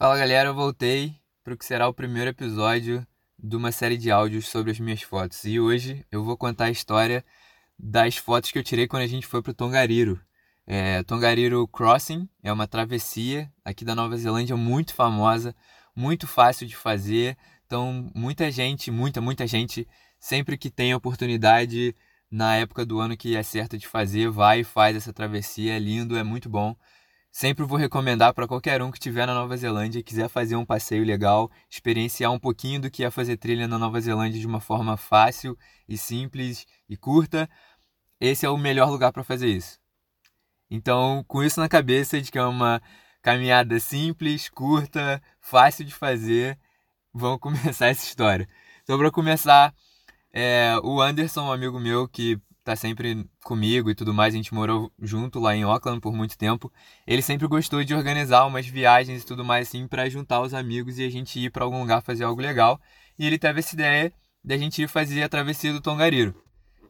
Fala galera, eu voltei para o que será o primeiro episódio de uma série de áudios sobre as minhas fotos. E hoje eu vou contar a história das fotos que eu tirei quando a gente foi para o Tongariro. É, Tongariro Crossing é uma travessia aqui da Nova Zelândia muito famosa, muito fácil de fazer. Então, muita gente, muita, muita gente, sempre que tem oportunidade na época do ano que é certo de fazer, vai e faz essa travessia. É lindo, é muito bom. Sempre vou recomendar para qualquer um que estiver na Nova Zelândia e quiser fazer um passeio legal, experienciar um pouquinho do que é fazer trilha na Nova Zelândia de uma forma fácil e simples e curta. Esse é o melhor lugar para fazer isso. Então, com isso na cabeça de que é uma caminhada simples, curta, fácil de fazer, vamos começar essa história. Então, para começar, é, o Anderson, um amigo meu que tá sempre comigo e tudo mais, a gente morou junto lá em Auckland por muito tempo. Ele sempre gostou de organizar umas viagens e tudo mais assim para juntar os amigos e a gente ir para algum lugar fazer algo legal. E ele teve essa ideia de a gente ir fazer a travessia do Tongariro.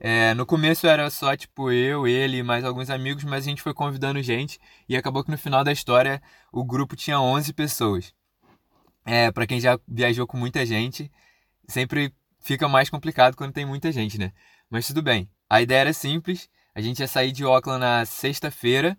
É, no começo era só tipo eu, ele e mais alguns amigos, mas a gente foi convidando gente e acabou que no final da história o grupo tinha 11 pessoas. É, para quem já viajou com muita gente, sempre fica mais complicado quando tem muita gente, né? Mas tudo bem. A ideia era simples. A gente ia sair de Auckland na sexta-feira,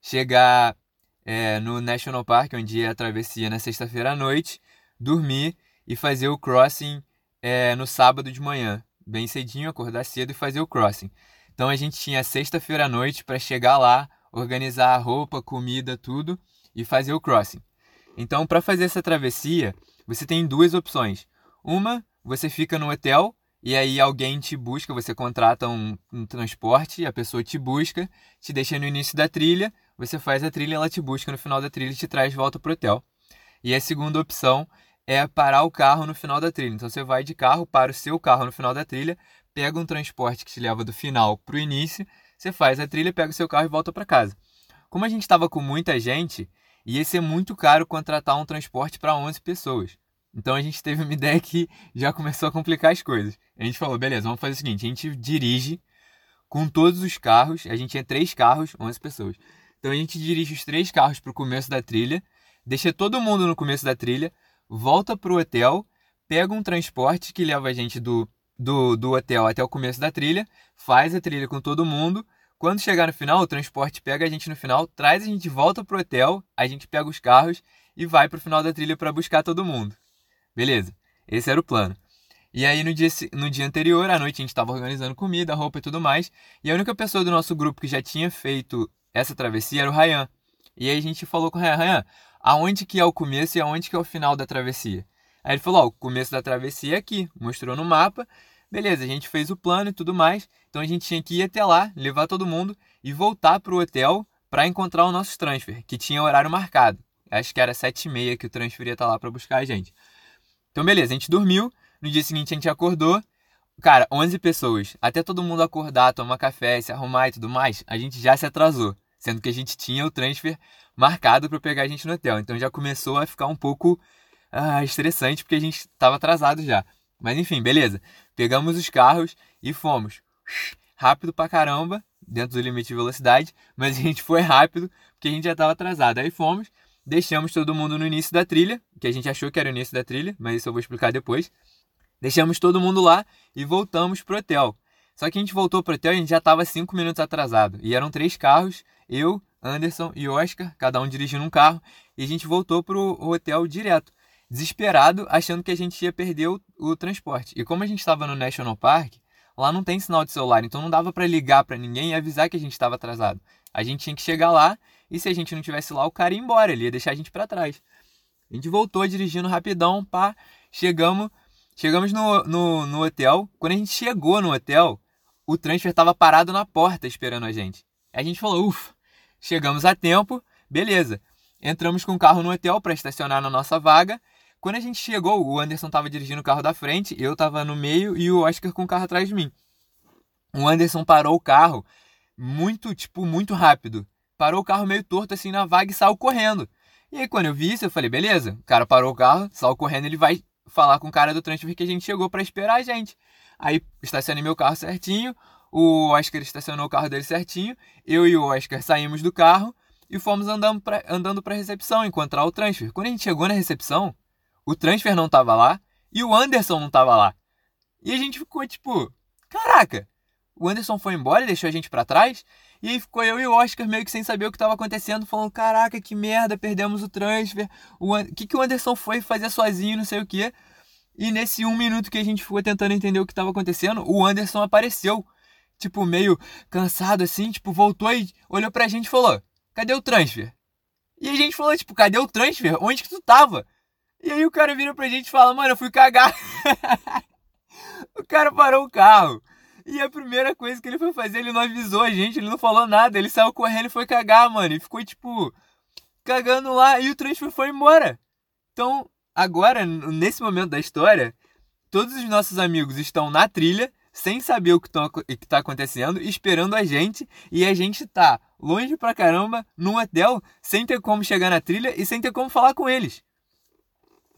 chegar é, no National Park, onde ia a travessia na sexta-feira à noite, dormir e fazer o crossing é, no sábado de manhã, bem cedinho, acordar cedo e fazer o crossing. Então a gente tinha sexta-feira à noite para chegar lá, organizar a roupa, comida, tudo e fazer o crossing. Então, para fazer essa travessia, você tem duas opções. Uma, você fica no hotel e aí alguém te busca, você contrata um, um, transporte, a pessoa te busca, te deixa no início da trilha, você faz a trilha, ela te busca no final da trilha e te traz de volta pro hotel. E a segunda opção é parar o carro no final da trilha. Então você vai de carro, para o seu carro no final da trilha, pega um transporte que te leva do final pro início, você faz a trilha, pega o seu carro e volta para casa. Como a gente estava com muita gente, ia ser muito caro contratar um transporte para 11 pessoas. Então a gente teve uma ideia que já começou a complicar as coisas. A gente falou, beleza, vamos fazer o seguinte: a gente dirige com todos os carros, a gente tinha três carros, 11 pessoas. Então a gente dirige os três carros para o começo da trilha, deixa todo mundo no começo da trilha, volta para o hotel, pega um transporte que leva a gente do, do, do hotel até o começo da trilha, faz a trilha com todo mundo. Quando chegar no final, o transporte pega a gente no final, traz a gente de volta para o hotel, a gente pega os carros e vai para o final da trilha para buscar todo mundo. Beleza, esse era o plano. E aí no dia, no dia anterior, à noite, a gente estava organizando comida, roupa e tudo mais. E a única pessoa do nosso grupo que já tinha feito essa travessia era o Ryan. E aí a gente falou com o Ryan, Ryan, aonde que é o começo e aonde que é o final da travessia? Aí ele falou, ó, o começo da travessia é aqui, mostrou no mapa. Beleza, a gente fez o plano e tudo mais. Então a gente tinha que ir até lá, levar todo mundo e voltar para o hotel para encontrar o nosso transfer, que tinha horário marcado. Acho que era sete e meia que o transfer ia estar tá lá para buscar a gente. Então, beleza, a gente dormiu. No dia seguinte a gente acordou. Cara, 11 pessoas. Até todo mundo acordar, tomar café, se arrumar e tudo mais, a gente já se atrasou. Sendo que a gente tinha o transfer marcado para pegar a gente no hotel. Então já começou a ficar um pouco ah, estressante porque a gente estava atrasado já. Mas enfim, beleza. Pegamos os carros e fomos. Rápido pra caramba, dentro do limite de velocidade, mas a gente foi rápido porque a gente já estava atrasado. Aí fomos, Deixamos todo mundo no início da trilha, que a gente achou que era o início da trilha, mas isso eu vou explicar depois. Deixamos todo mundo lá e voltamos pro hotel. Só que a gente voltou pro hotel e a gente já estava cinco minutos atrasado. E eram três carros, eu, Anderson e Oscar, cada um dirigindo um carro, e a gente voltou pro hotel direto, desesperado, achando que a gente ia perder o, o transporte. E como a gente estava no National Park, lá não tem sinal de celular, então não dava para ligar para ninguém e avisar que a gente estava atrasado. A gente tinha que chegar lá e se a gente não tivesse lá, o cara ia embora, ele ia deixar a gente para trás. A gente voltou dirigindo rapidão, pá, chegamos, chegamos no, no, no hotel. Quando a gente chegou no hotel, o transfer estava parado na porta esperando a gente. A gente falou, ufa, chegamos a tempo, beleza. Entramos com o carro no hotel para estacionar na nossa vaga. Quando a gente chegou, o Anderson estava dirigindo o carro da frente, eu estava no meio e o Oscar com o carro atrás de mim. O Anderson parou o carro muito, tipo, muito rápido parou o carro meio torto assim na vaga e saiu correndo. E aí quando eu vi isso, eu falei, beleza, o cara parou o carro, saiu correndo, ele vai falar com o cara do transfer que a gente chegou para esperar a gente. Aí estacionei meu carro certinho, o Oscar estacionou o carro dele certinho, eu e o Oscar saímos do carro, e fomos andando pra, andando pra recepção, encontrar o transfer. Quando a gente chegou na recepção, o transfer não tava lá e o Anderson não tava lá. E a gente ficou tipo, caraca, o Anderson foi embora e deixou a gente para trás. E aí ficou eu e o Oscar meio que sem saber o que estava acontecendo, falando: caraca, que merda, perdemos o transfer. O que, que o Anderson foi fazer sozinho, não sei o quê. E nesse um minuto que a gente ficou tentando entender o que estava acontecendo, o Anderson apareceu. Tipo, meio cansado assim, tipo, voltou e olhou pra gente e falou: cadê o transfer? E a gente falou, tipo, cadê o transfer? Onde que tu tava? E aí o cara vira pra gente e fala, mano, eu fui cagar. o cara parou o carro. E a primeira coisa que ele foi fazer, ele não avisou a gente, ele não falou nada. Ele saiu correndo e foi cagar, mano. E ficou, tipo, cagando lá e o transfer foi embora. Então, agora, nesse momento da história, todos os nossos amigos estão na trilha, sem saber o que, tão, tá acontecendo, esperando a gente. E a gente tá longe pra caramba, num hotel, sem ter como chegar na trilha e sem ter como falar com eles.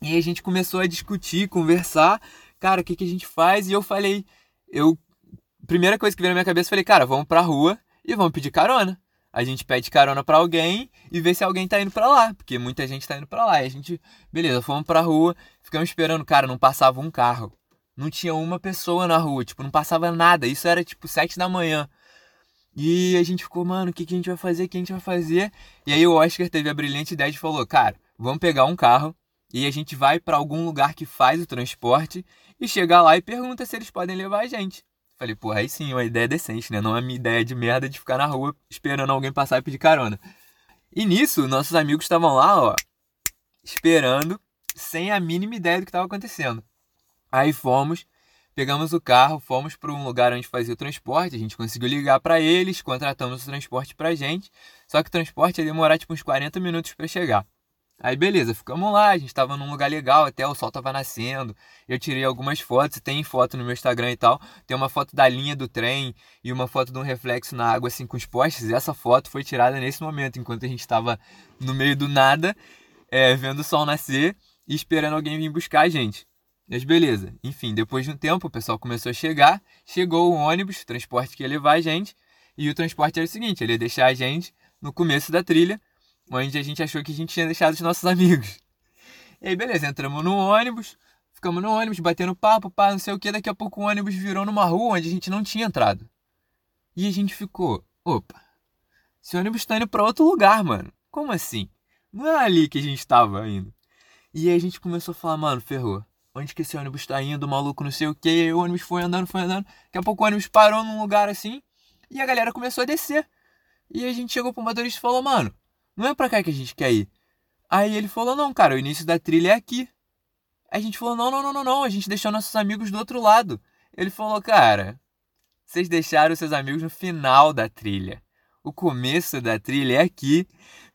E a gente começou a discutir, conversar. Cara, o que, que a gente faz? E eu falei, eu primeira coisa que veio na minha cabeça, falei, cara, vamos pra rua e vamos pedir carona. A gente pede carona para alguém e vê se alguém tá indo para lá, porque muita gente tá indo para lá. E a gente, beleza, fomos pra rua, ficamos esperando, cara, não passava um carro. Não tinha uma pessoa na rua, tipo, não passava nada. Isso era tipo sete da manhã. E a gente ficou, mano, o que, que a gente vai fazer? O que a gente vai fazer? E aí o Oscar teve a brilhante ideia de falou, cara, vamos pegar um carro e a gente vai para algum lugar que faz o transporte e chegar lá e pergunta se eles podem levar a gente. Falei, porra, aí sim, uma ideia decente, né? Não é minha ideia de merda de ficar na rua esperando alguém passar e pedir carona. E nisso, nossos amigos estavam lá, ó, esperando, sem a mínima ideia do que estava acontecendo. Aí fomos, pegamos o carro, fomos para um lugar onde fazia o transporte, a gente conseguiu ligar para eles, contratamos o transporte pra gente, só que o transporte ia demorar tipo uns 40 minutos para chegar. Aí beleza, ficamos lá, a gente tava num lugar legal, até o sol tava nascendo. Eu tirei algumas fotos, tem foto no meu Instagram e tal. Tem uma foto da linha do trem e uma foto de um reflexo na água assim com os postes. Essa foto foi tirada nesse momento, enquanto a gente tava no meio do nada, é, vendo o sol nascer e esperando alguém vir buscar a gente. Mas beleza, enfim, depois de um tempo o pessoal começou a chegar, chegou o ônibus, o transporte que ia levar a gente, e o transporte era o seguinte, ele ia deixar a gente no começo da trilha onde a gente achou que a gente tinha deixado os nossos amigos. E aí, beleza, entramos no ônibus, ficamos no ônibus, batendo papo, pá, não sei o que. Daqui a pouco o ônibus virou numa rua onde a gente não tinha entrado. E a gente ficou, opa, esse ônibus tá indo pra outro lugar, mano. Como assim? Não é ali que a gente tava indo. E aí a gente começou a falar, mano, ferrou. Onde que esse ônibus tá indo, maluco, não sei o que. Aí o ônibus foi andando, foi andando. Daqui a pouco o ônibus parou num lugar assim. E a galera começou a descer. E a gente chegou pro motorista e falou, mano, não é pra cá que a gente quer ir. Aí ele falou: Não, cara, o início da trilha é aqui. Aí a gente falou: Não, não, não, não, não. A gente deixou nossos amigos do outro lado. Ele falou: Cara, vocês deixaram seus amigos no final da trilha. O começo da trilha é aqui.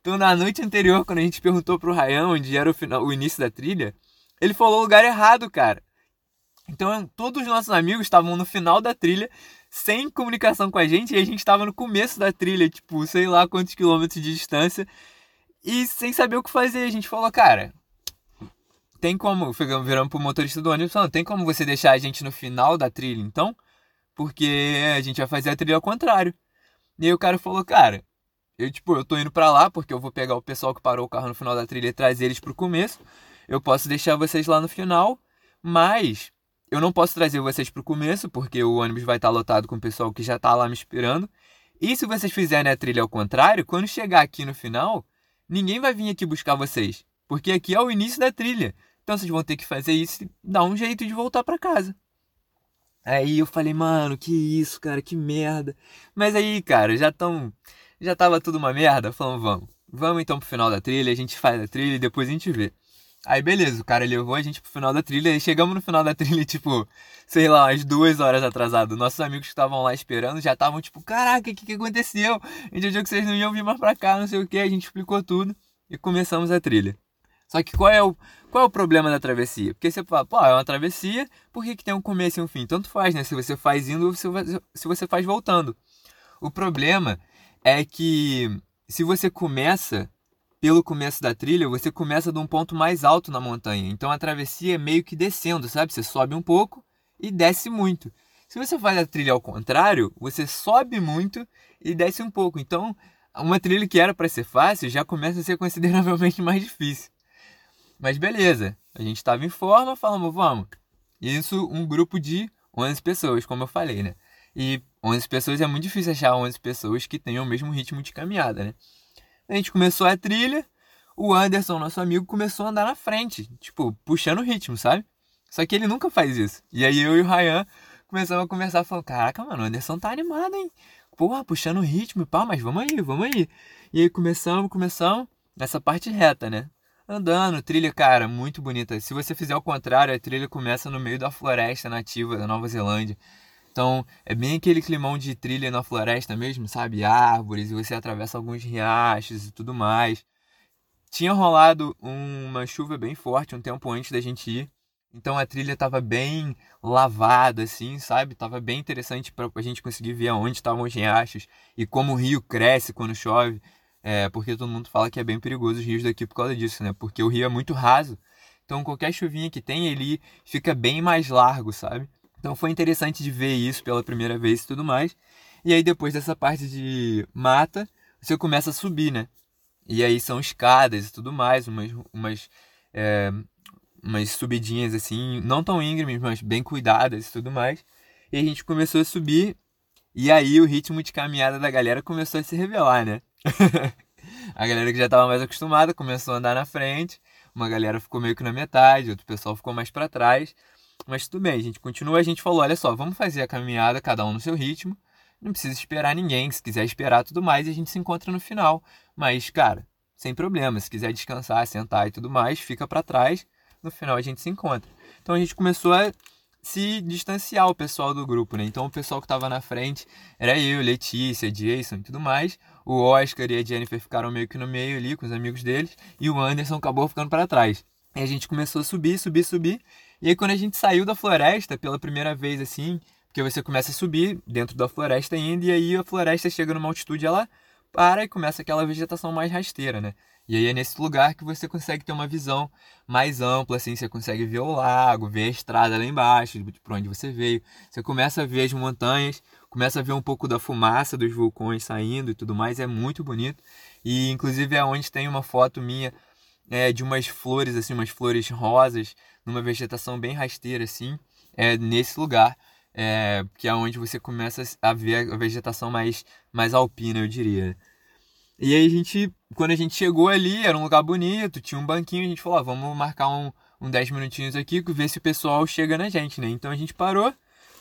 Então, na noite anterior, quando a gente perguntou pro Ryan onde era o, final, o início da trilha, ele falou o lugar errado, cara. Então, todos os nossos amigos estavam no final da trilha, sem comunicação com a gente, e a gente estava no começo da trilha, tipo, sei lá quantos quilômetros de distância, e sem saber o que fazer. A gente falou, cara, tem como, virando pro motorista do ônibus, falando, tem como você deixar a gente no final da trilha, então? Porque a gente vai fazer a trilha ao contrário. E aí o cara falou, cara, eu, tipo, eu tô indo para lá porque eu vou pegar o pessoal que parou o carro no final da trilha e trazer eles pro começo. Eu posso deixar vocês lá no final, mas eu não posso trazer vocês para o começo, porque o ônibus vai estar lotado com o pessoal que já está lá me esperando. E se vocês fizerem a trilha ao contrário, quando chegar aqui no final, ninguém vai vir aqui buscar vocês, porque aqui é o início da trilha. Então vocês vão ter que fazer isso e dar um jeito de voltar para casa. Aí eu falei, mano, que isso, cara, que merda. Mas aí, cara, já tão já tava tudo uma merda, falando, vamos. Vamos então pro final da trilha, a gente faz a trilha e depois a gente vê. Aí beleza, o cara levou a gente pro final da trilha e chegamos no final da trilha, tipo, sei lá, umas duas horas atrasado. Nossos amigos que estavam lá esperando já estavam tipo, caraca, o que, que aconteceu? A gente achou que vocês não iam vir mais pra cá, não sei o que. A gente explicou tudo e começamos a trilha. Só que qual é o, qual é o problema da travessia? Porque você fala, pô, é uma travessia, por que, que tem um começo e um fim? Tanto faz, né? Se você faz indo ou se, se você faz voltando. O problema é que se você começa pelo começo da trilha, você começa de um ponto mais alto na montanha. Então a travessia é meio que descendo, sabe? Você sobe um pouco e desce muito. Se você faz a trilha ao contrário, você sobe muito e desce um pouco. Então uma trilha que era para ser fácil já começa a ser consideravelmente mais difícil. Mas beleza, a gente estava em forma, falamos, vamos. Isso um grupo de 11 pessoas, como eu falei, né? E 11 pessoas é muito difícil achar 11 pessoas que tenham o mesmo ritmo de caminhada, né? A gente começou a trilha, o Anderson, nosso amigo, começou a andar na frente, tipo, puxando o ritmo, sabe? Só que ele nunca faz isso. E aí eu e o Ryan começamos a conversar, falando, caraca, mano, o Anderson tá animado, hein? Porra, puxando o ritmo e pá, mas vamos aí, vamos aí. E aí começamos, começamos, nessa parte reta, né? Andando, trilha, cara, muito bonita. Se você fizer o contrário, a trilha começa no meio da floresta nativa da Nova Zelândia. Então, é bem aquele climão de trilha na floresta mesmo, sabe? Árvores, e você atravessa alguns riachos e tudo mais. Tinha rolado uma chuva bem forte um tempo antes da gente ir. Então a trilha estava bem lavada, assim, sabe? Tava bem interessante para a gente conseguir ver onde estavam os riachos e como o rio cresce quando chove. É, porque todo mundo fala que é bem perigoso os rios daqui por causa disso, né? Porque o rio é muito raso. Então qualquer chuvinha que tem, ele fica bem mais largo, sabe? Então foi interessante de ver isso pela primeira vez e tudo mais. E aí depois dessa parte de mata, você começa a subir, né? E aí são escadas e tudo mais, umas, umas é, umas subidinhas assim, não tão íngremes, mas bem cuidadas e tudo mais. E a gente começou a subir, e aí o ritmo de caminhada da galera começou a se revelar, né? a galera que já estava mais acostumada começou a andar na frente, uma galera ficou meio que na metade, outro pessoal ficou mais para trás. Mas tudo bem, a gente continua, a gente falou, olha só, vamos fazer a caminhada cada um no seu ritmo. Não precisa esperar ninguém, se quiser esperar tudo mais, a gente se encontra no final. Mas, cara, sem problema, se quiser descansar, sentar e tudo mais, fica para trás no final a gente se encontra. Então a gente começou a se distanciar o pessoal do grupo, né? Então o pessoal que estava na frente era eu, Letícia, Jason e tudo mais. O Oscar e a Jennifer ficaram meio que no meio ali com os amigos deles e o Anderson acabou ficando para trás. E a gente começou a subir, subir, subir. E aí quando a gente saiu da floresta pela primeira vez assim, porque você começa a subir dentro da floresta ainda e aí a floresta chega numa altitude ela para e começa aquela vegetação mais rasteira, né? E aí é nesse lugar que você consegue ter uma visão mais ampla, assim, você consegue ver o lago, ver a estrada lá embaixo, por onde você veio. Você começa a ver as montanhas, começa a ver um pouco da fumaça dos vulcões saindo e tudo mais, é muito bonito. E inclusive é onde tem uma foto minha é, de umas flores, assim, umas flores rosas, numa vegetação bem rasteira, assim, é nesse lugar. É, que é onde você começa a ver a vegetação mais, mais alpina, eu diria. E aí a gente, quando a gente chegou ali, era um lugar bonito, tinha um banquinho, a gente falou, ah, vamos marcar um, um 10 minutinhos aqui, ver se o pessoal chega na gente, né? Então a gente parou,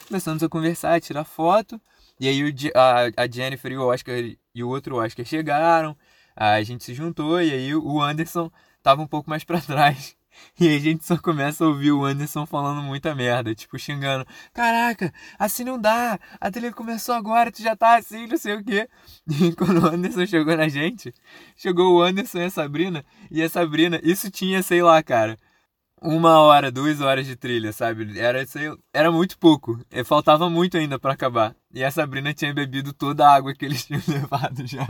começamos a conversar, a tirar foto, e aí o, a, a Jennifer e o Oscar e o outro Oscar chegaram, a gente se juntou, e aí o Anderson tava um pouco mais para trás. E a gente só começa a ouvir o Anderson falando muita merda, tipo, xingando. Caraca, assim não dá, a trilha começou agora, tu já tá assim, não sei o quê. E quando o Anderson chegou na gente, chegou o Anderson e a Sabrina, e a Sabrina, isso tinha, sei lá, cara, uma hora, duas horas de trilha, sabe? Era, sei, era muito pouco, e faltava muito ainda para acabar. E a Sabrina tinha bebido toda a água que eles tinham levado já.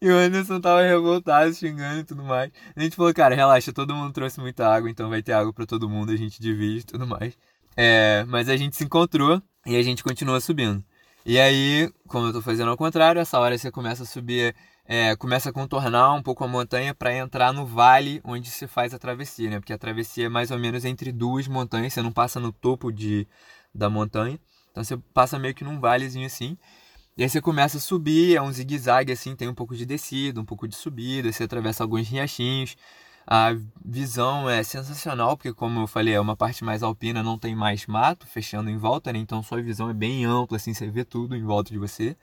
E o Anderson tava revoltado, xingando e tudo mais. A gente falou, cara, relaxa, todo mundo trouxe muita água, então vai ter água para todo mundo, a gente divide e tudo mais. É, mas a gente se encontrou e a gente continua subindo. E aí, como eu tô fazendo ao contrário, essa hora você começa a subir, é, começa a contornar um pouco a montanha para entrar no vale onde se faz a travessia, né? Porque a travessia é mais ou menos entre duas montanhas, você não passa no topo de, da montanha. Então você passa meio que num valezinho assim. E aí você começa a subir, é um zigue-zague assim, tem um pouco de descida, um pouco de subida, você atravessa alguns riachinhos. A visão é sensacional, porque como eu falei, é uma parte mais alpina, não tem mais mato fechando em volta, né? Então sua visão é bem ampla, assim, você vê tudo em volta de você.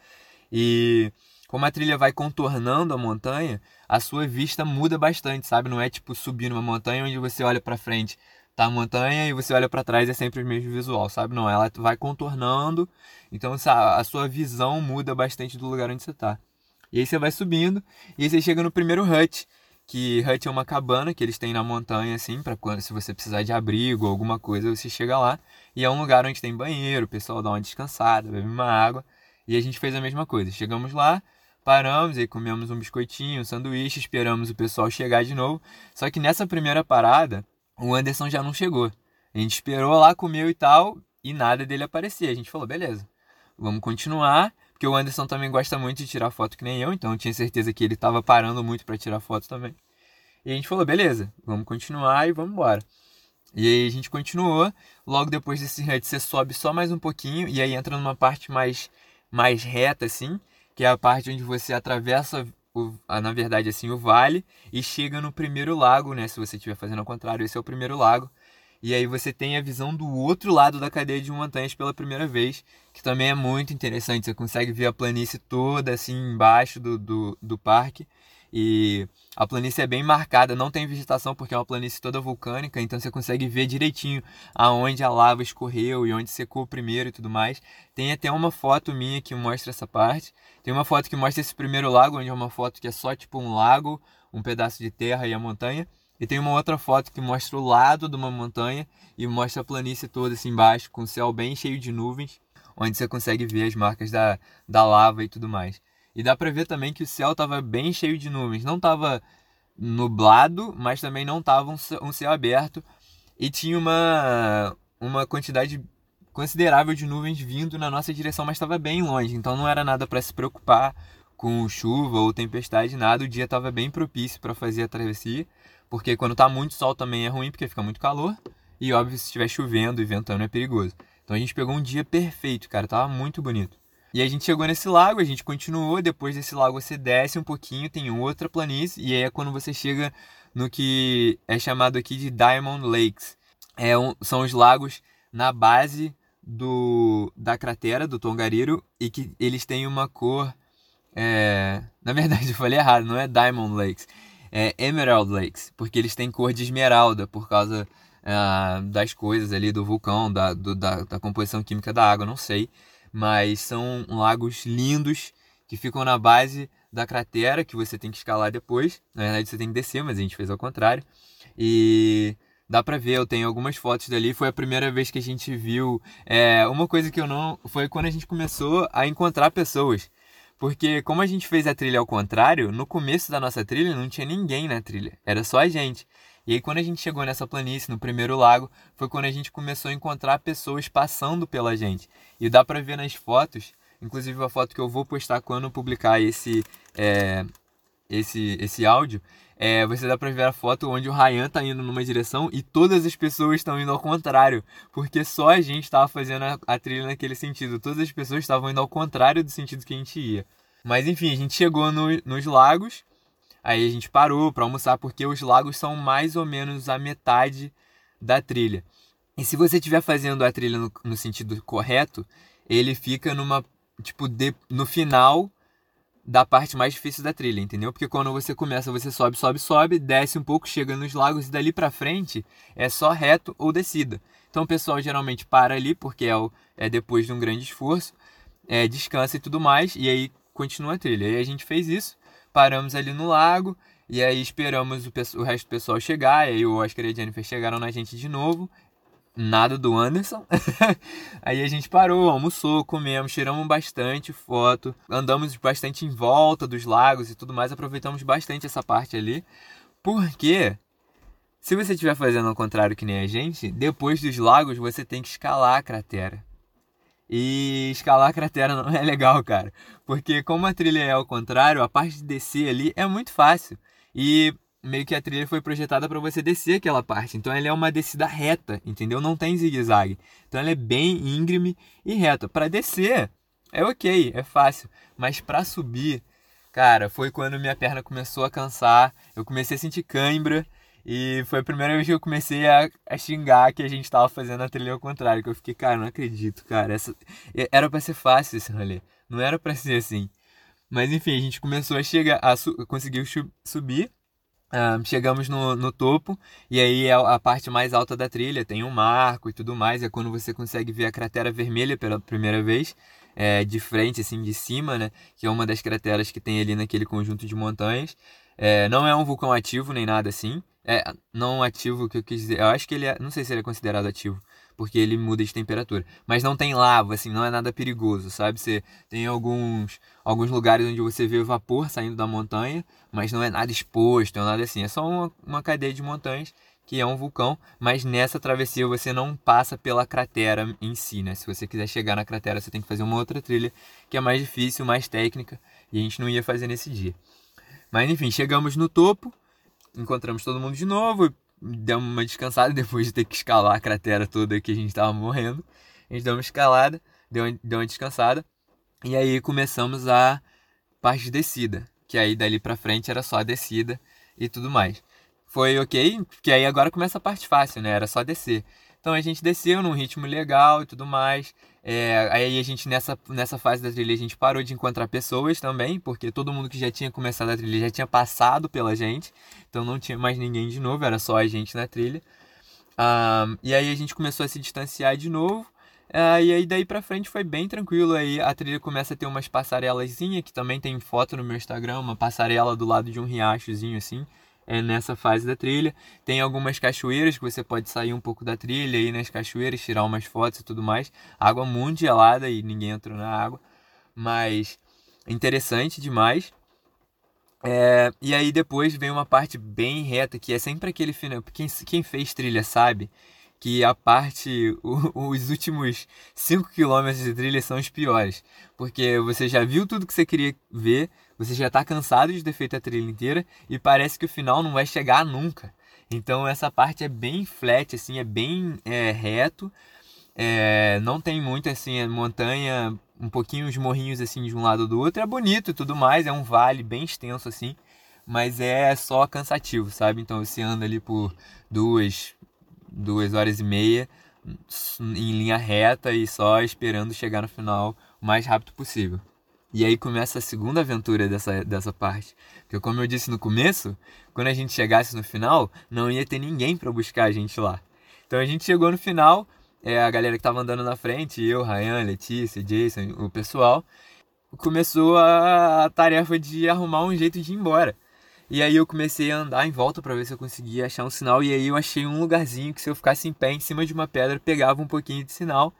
E como a trilha vai contornando a montanha, a sua vista muda bastante, sabe? Não é tipo subir numa montanha onde você olha para frente tá a montanha e você olha para trás é sempre o mesmo visual, sabe? Não, ela vai contornando, então a sua visão muda bastante do lugar onde você tá. E aí você vai subindo e aí você chega no primeiro hut, que hut é uma cabana que eles têm na montanha assim, para quando se você precisar de abrigo ou alguma coisa, você chega lá e é um lugar onde tem banheiro, o pessoal dá uma descansada, bebe uma água. E a gente fez a mesma coisa. Chegamos lá, paramos e comemos um biscoitinho, um sanduíche, esperamos o pessoal chegar de novo. Só que nessa primeira parada, o Anderson já não chegou. A gente esperou lá, comeu e tal, e nada dele aparecer. A gente falou, beleza, vamos continuar, porque o Anderson também gosta muito de tirar foto que nem eu, então eu tinha certeza que ele estava parando muito para tirar foto também. E a gente falou, beleza, vamos continuar e vamos embora. E aí a gente continuou. Logo depois desse hut você sobe só mais um pouquinho e aí entra numa parte mais, mais reta assim, que é a parte onde você atravessa o, na verdade assim o vale e chega no primeiro lago, né? Se você estiver fazendo ao contrário, esse é o primeiro lago. E aí você tem a visão do outro lado da cadeia de montanhas pela primeira vez, que também é muito interessante. Você consegue ver a planície toda assim embaixo do, do, do parque. E a planície é bem marcada, não tem vegetação porque é uma planície toda vulcânica, então você consegue ver direitinho aonde a lava escorreu e onde secou primeiro e tudo mais. Tem até uma foto minha que mostra essa parte. Tem uma foto que mostra esse primeiro lago, onde é uma foto que é só tipo um lago, um pedaço de terra e a montanha. E tem uma outra foto que mostra o lado de uma montanha e mostra a planície toda assim embaixo, com o céu bem cheio de nuvens, onde você consegue ver as marcas da, da lava e tudo mais. E dá para ver também que o céu estava bem cheio de nuvens. Não estava nublado, mas também não estava um céu aberto. E tinha uma, uma quantidade considerável de nuvens vindo na nossa direção, mas estava bem longe. Então não era nada para se preocupar com chuva ou tempestade, nada. O dia estava bem propício para fazer a travessia. Porque quando está muito sol também é ruim, porque fica muito calor. E óbvio, se estiver chovendo e ventando é perigoso. Então a gente pegou um dia perfeito, cara. Tava muito bonito. E a gente chegou nesse lago, a gente continuou, depois desse lago você desce um pouquinho, tem outra planície, e aí é quando você chega no que é chamado aqui de Diamond Lakes. É um, são os lagos na base do, da cratera do Tongariro e que eles têm uma cor. É, na verdade, eu falei errado, não é Diamond Lakes, é Emerald Lakes, porque eles têm cor de esmeralda por causa é, das coisas ali do vulcão, da, do, da, da composição química da água, não sei mas são lagos lindos que ficam na base da cratera que você tem que escalar depois. Na verdade, você tem que descer, mas a gente fez ao contrário. E dá pra ver, eu tenho algumas fotos dali. Foi a primeira vez que a gente viu. É, uma coisa que eu não. Foi quando a gente começou a encontrar pessoas. Porque, como a gente fez a trilha ao contrário, no começo da nossa trilha não tinha ninguém na trilha, era só a gente. E aí, quando a gente chegou nessa planície, no primeiro lago, foi quando a gente começou a encontrar pessoas passando pela gente. E dá pra ver nas fotos, inclusive a foto que eu vou postar quando publicar esse, é, esse, esse áudio, é, você dá pra ver a foto onde o Ryan tá indo numa direção e todas as pessoas estão indo ao contrário, porque só a gente estava fazendo a, a, trilha naquele sentido. Todas as pessoas estavam indo ao contrário do sentido que a gente ia. Mas enfim, a gente chegou no, nos lagos Aí a gente parou para almoçar porque os lagos são mais ou menos a metade da trilha. E se você estiver fazendo a trilha no, no, sentido correto, ele fica numa tipo de, no final da parte mais difícil da trilha, entendeu? Porque quando você começa, você sobe, sobe, sobe, desce um pouco, chega nos lagos e dali para frente é só reto ou descida. Então o pessoal geralmente para ali porque é, o, é depois de um grande esforço, é, descansa e tudo mais, e aí continua a trilha. E a gente fez isso paramos ali no lago e aí esperamos o, o resto do pessoal chegar. E aí o Oscar e a Jennifer chegaram na gente de novo. Nada do Anderson. aí a gente parou, almoçou, comemos, tiramos bastante foto, andamos bastante em volta dos lagos e tudo mais, aproveitamos bastante essa parte ali. Porque se você estiver fazendo ao contrário que nem a gente, depois dos lagos você tem que escalar a cratera. E escalar a cratera não é legal, cara. Porque como a trilha é ao contrário, a parte de descer ali é muito fácil. E meio que a trilha foi projetada para você descer aquela parte. Então ela é uma descida reta, entendeu? Não tem zigue-zague. Então ela é bem íngreme e reta. Para descer é ok, é fácil. Mas para subir, cara, foi quando minha perna começou a cansar. Eu comecei a sentir cãibra. E foi a primeira vez que eu comecei a, a xingar que a gente tava fazendo a trilha ao contrário. Que eu fiquei, cara, não acredito, cara. Essa, era para ser fácil esse rolê. Não era para ser assim. Mas enfim, a gente começou a chegar, a su, conseguiu subir. Chegamos no, no topo e aí é a parte mais alta da trilha, tem um marco e tudo mais. É quando você consegue ver a cratera vermelha pela primeira vez, é, de frente, assim, de cima, né? Que é uma das crateras que tem ali naquele conjunto de montanhas. É, não é um vulcão ativo nem nada assim. É, não ativo que eu quis dizer. Eu acho que ele é. Não sei se ele é considerado ativo, porque ele muda de temperatura. Mas não tem lava, assim, não é nada perigoso, sabe? Você tem alguns, alguns lugares onde você vê vapor saindo da montanha, mas não é nada exposto, é nada assim. É só uma, uma cadeia de montanhas que é um vulcão, mas nessa travessia você não passa pela cratera em si, né? Se você quiser chegar na cratera, você tem que fazer uma outra trilha que é mais difícil, mais técnica, e a gente não ia fazer nesse dia. Mas enfim, chegamos no topo, encontramos todo mundo de novo, demos uma descansada depois de ter que escalar a cratera toda que a gente estava morrendo. A gente deu uma escalada, deu deu uma descansada, e aí começamos a parte de descida, que aí dali para frente era só a descida e tudo mais foi ok, porque aí agora começa a parte fácil, né? Era só descer. Então a gente desceu num ritmo legal e tudo mais. É, aí a gente nessa, nessa fase da trilha a gente parou de encontrar pessoas também, porque todo mundo que já tinha começado a trilha já tinha passado pela gente, então não tinha mais ninguém de novo, era só a gente na trilha. Um, e aí a gente começou a se distanciar de novo. Uh, e aí daí pra frente foi bem tranquilo. Aí a trilha começa a ter umas passarelazinhas, que também tem foto no meu Instagram, uma passarela do lado de um riachozinho assim é, nessa fase da trilha. Tem algumas cachoeiras que você pode sair um pouco da trilha, ir nas cachoeiras, tirar umas fotos e tudo mais. Água muito gelada e ninguém entrou na água, mas interessante demais. É, e aí depois vem uma parte bem reta, que é sempre aquele final. Quem, quem fez trilha sabe que a parte, o, os últimos 5 km de trilha são os piores. Porque você já viu tudo que você queria ver, você já está cansado de ter feito a trilha inteira e parece que o final não vai chegar nunca. Então essa parte é bem flat, assim, é bem é, reto. É, não tem muito assim, é montanha, um pouquinho os morrinhos assim de um lado do outro. É bonito e tudo mais, é um vale bem extenso assim, mas é só cansativo, sabe? Então você anda ali por duas, duas horas e meia em linha reta e só esperando chegar no final o mais rápido possível. E aí começa a segunda aventura dessa, dessa parte. Porque como eu disse no começo, quando a gente chegasse no final, não ia ter ninguém para buscar a gente lá. Então a gente chegou no final, é, a galera que tava andando na frente, eu, Ryan, Letícia, Jason, o pessoal, começou a, a tarefa de arrumar um jeito de ir embora. E aí eu comecei a andar em volta para ver se eu conseguia achar um sinal. E aí eu achei um lugarzinho que se eu ficasse em pé em cima de uma pedra, pegava um pouquinho de sinal.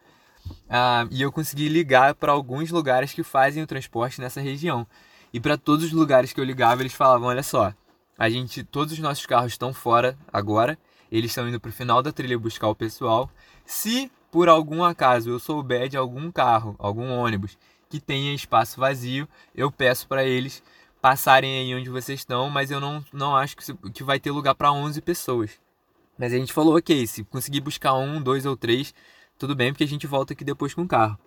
Ah, e eu consegui ligar para alguns lugares que fazem o transporte nessa região. E para todos os lugares que eu ligava, eles falavam: olha só, a gente, todos os nossos carros estão fora agora. Eles estão indo para o final da trilha buscar o pessoal. Se por algum acaso eu souber de algum carro, algum ônibus que tenha espaço vazio, eu peço para eles passarem aí onde vocês estão, mas eu não, não acho que, que vai ter lugar para 11 pessoas. Mas a gente falou, ok, se conseguir buscar um, dois ou três, tudo bem, porque a gente volta aqui depois com o carro.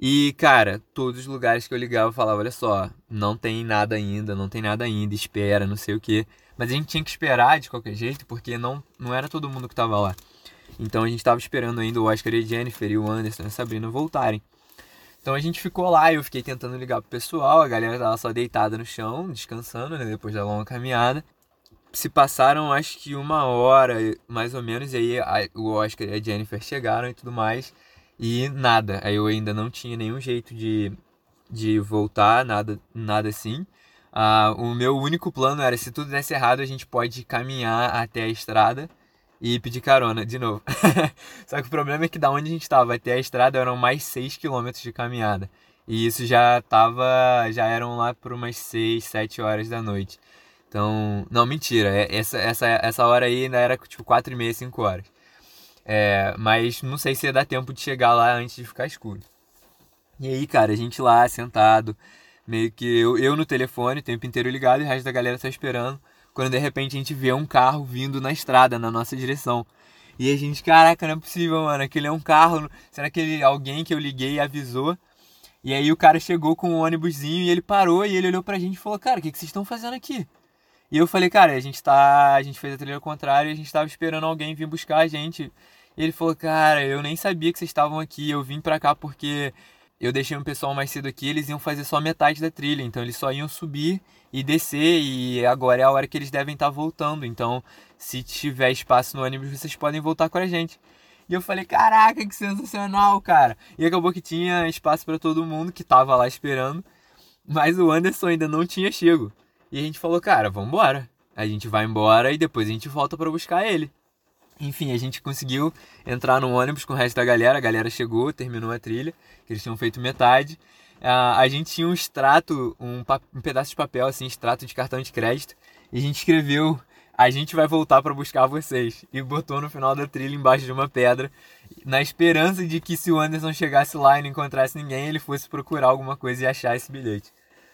E, cara, todos os lugares que eu ligava eu falava, olha só, não tem nada ainda, não tem nada ainda, espera, não sei o que. Mas a gente tinha que esperar de qualquer jeito, porque não, não era todo mundo que tava lá. Então a gente tava esperando ainda o Oscar e a Jennifer e o Anderson e a Sabrina voltarem. Então a gente ficou lá, eu fiquei tentando ligar pro pessoal, a galera tava só deitada no chão, descansando, né, depois da longa caminhada. Se passaram acho que uma hora, mais ou menos, e aí a, o Oscar e a Jennifer chegaram e tudo mais, e nada. Aí eu ainda não tinha nenhum jeito de, de voltar, nada, nada assim. Ah, o meu único plano era, se tudo desse errado, a gente pode caminhar até a estrada e pedir carona de novo. Só que o problema é que da onde a gente estava até a estrada eram mais 6 km de caminhada. E isso já tava. Já eram lá por umas 6, 7 horas da noite. Então. Não, mentira. É, essa, essa, essa hora aí ainda era tipo 4 e meia, 5 horas. É, mas não sei se ia dar tempo de chegar lá antes de ficar escuro. E aí, cara, a gente lá sentado, meio que eu, eu no telefone, o tempo inteiro ligado, e o resto da galera tá esperando quando de repente a gente vê um carro vindo na estrada, na nossa direção. E a gente, caraca, não é possível, mano. Aquele é um carro. Será que ele, alguém que eu liguei avisou? E aí o cara chegou com um ônibusinho e ele parou e ele olhou pra gente e falou, cara, o que, que vocês estão fazendo aqui? E eu falei, cara, a gente tá. A gente fez a trilha contrária e a gente tava esperando alguém vir buscar a gente. E ele falou, cara, eu nem sabia que vocês estavam aqui. Eu vim pra cá porque eu deixei um pessoal mais cedo aqui, eles iam fazer só metade da trilha, então eles só iam subir e descer e agora é a hora que eles devem estar voltando. Então, se tiver espaço no ônibus, vocês podem voltar com a gente. E eu falei, caraca, que sensacional, cara. E acabou que tinha espaço para todo mundo que tava lá esperando, mas o Anderson ainda não tinha chego. E a gente falou, cara, vamos embora. A gente vai embora e depois a gente volta para buscar ele. Enfim, a gente conseguiu entrar no ônibus com o resto da galera. A galera chegou, terminou a trilha, que eles tinham feito metade. Uh, a gente tinha um extrato, um, um, pedaço de papel, assim, extrato de cartão de crédito. E a gente escreveu a gente vai voltar para buscar vocês. E botou no final da trilha embaixo de uma pedra, na esperança de que se o Anderson chegasse lá e não encontrasse ninguém, ele fosse procurar alguma coisa e achar esse bilhete.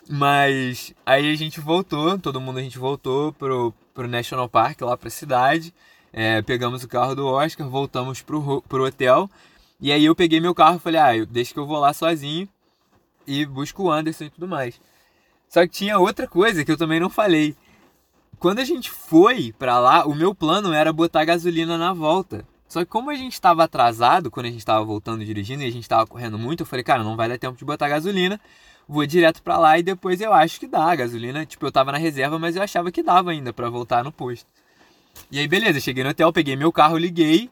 Mas aí a gente voltou, todo mundo a gente voltou pro, pro National Park, lá pra cidade. É, pegamos o carro do Oscar, voltamos pro, pro hotel. E aí eu peguei meu carro e falei, ah, deixa que eu vou lá sozinho e busco o Anderson e tudo mais. Só que tinha outra coisa que eu também não falei quando a gente foi para lá, o meu plano era botar gasolina na volta. Só que como a gente estava atrasado, quando a gente estava voltando dirigindo e a gente estava correndo muito, eu falei, cara, não vai dar tempo de botar gasolina. Vou direto para lá e depois eu acho que dá a gasolina. Tipo, eu tava na reserva, mas eu achava que dava ainda para voltar no posto. E aí, beleza, cheguei no hotel, peguei meu carro, liguei.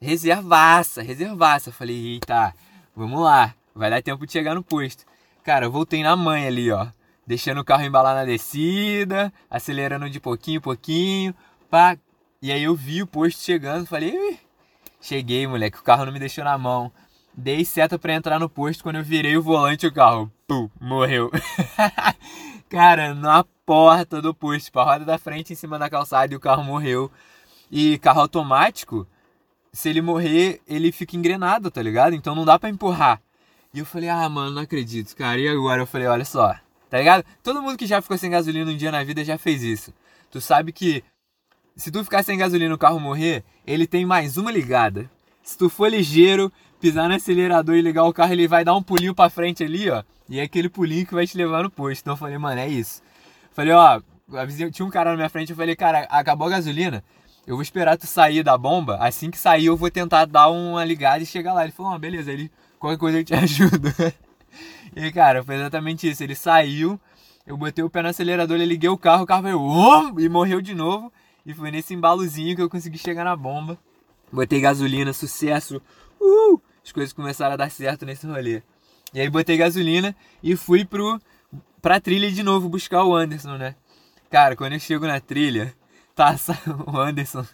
Reservaça, reservaça. Falei, eita, vamos lá, vai dar tempo de chegar no posto. Cara, eu voltei na mãe ali, ó deixando o carro embalar na descida, acelerando de pouquinho em pouquinho, pá. E aí eu vi o posto chegando, falei, cheguei, moleque, o carro não me deixou na mão. Dei seta para entrar no posto, quando eu virei o volante, o carro, morreu. Cara, na porta do posto, tipo, a roda da frente em cima da calçada e o carro morreu. E carro automático, se ele morrer, ele fica engrenado, tá ligado? Então não dá para empurrar. E eu falei, ah, mano, não acredito, cara. E agora eu falei, olha só, Tá ligado? Todo mundo que já ficou sem gasolina um dia na vida já fez isso. Tu sabe que se tu ficar sem gasolina e o carro morrer, ele tem mais uma ligada. Se tu for ligeiro, pisar no acelerador e ligar o carro, ele vai dar um pulinho pra frente ali, ó. E é aquele pulinho que vai te levar no posto. Então eu falei, mano, é isso. Falei, ó, tinha um cara na minha frente, eu falei, cara, acabou a gasolina. Eu vou esperar tu sair da bomba. Assim que sair, eu vou tentar dar uma ligada e chegar lá. Ele falou, ó, beleza, ele, qualquer coisa eu te ajudo. E, cara, foi exatamente isso. Ele saiu, eu botei o pé no acelerador, ele liguei o carro, o carro veio oh! e morreu de novo. E foi nesse embalozinho que eu consegui chegar na bomba. Botei gasolina, sucesso. Uh! As coisas começaram a dar certo nesse rolê. E aí botei gasolina e fui pro, pra trilha de novo buscar o Anderson, né? Cara, quando eu chego na trilha, tá o Anderson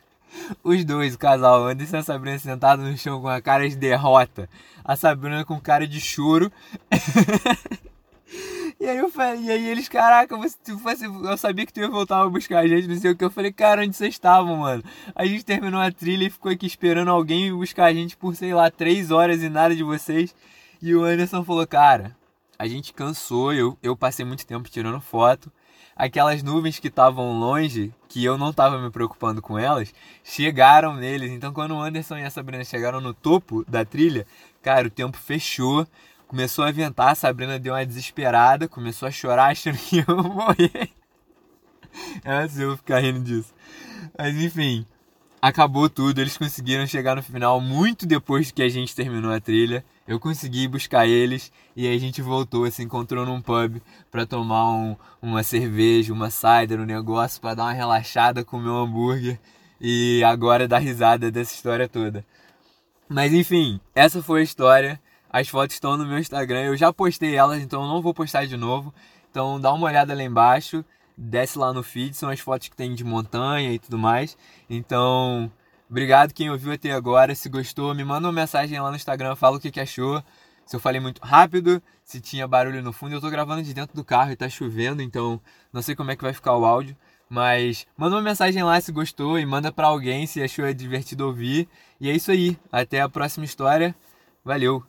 os dois, o casal, Anderson e a Sabrina sentados no chão com a cara de derrota. A Sabrina com cara de choro. e aí eu falei, e aí eles, caraca, você, você, eu sabia que tu ia voltar a buscar a gente, não sei o que. Eu falei, cara, onde vocês estavam, mano? A gente terminou a trilha e ficou aqui esperando alguém buscar a gente por, sei lá, três horas e nada de vocês. E o Anderson falou, cara, a gente cansou, eu, eu passei muito tempo tirando foto aquelas nuvens que estavam longe, que eu não estava me preocupando com elas, chegaram neles. Então, quando o Anderson e a Sabrina chegaram no topo da trilha, cara, o tempo fechou, começou a ventar, a Sabrina deu uma desesperada, começou a chorar achando que eu morrer. É assim, eu ficar rindo disso. Mas enfim, acabou tudo, eles conseguiram chegar no final muito depois que a gente terminou a trilha eu consegui buscar eles e a gente voltou, se encontrou num pub para tomar um, uma cerveja, uma cider, um negócio para dar uma relaxada, comer um hambúrguer e agora dar risada dessa história toda. Mas enfim, essa foi a história. As fotos estão no meu Instagram, eu já postei elas, então não vou postar de novo. Então dá uma olhada lá embaixo, desce lá no feed, são as fotos que tem de montanha e tudo mais. Então, Obrigado quem ouviu até agora. Se gostou, me manda uma mensagem lá no Instagram, fala o que, que achou. Se eu falei muito rápido, se tinha barulho no fundo. Eu tô gravando de dentro do carro e tá chovendo, então não sei como é que vai ficar o áudio. Mas manda uma mensagem lá se gostou e manda para alguém se achou divertido ouvir. E é isso aí. Até a próxima história. Valeu!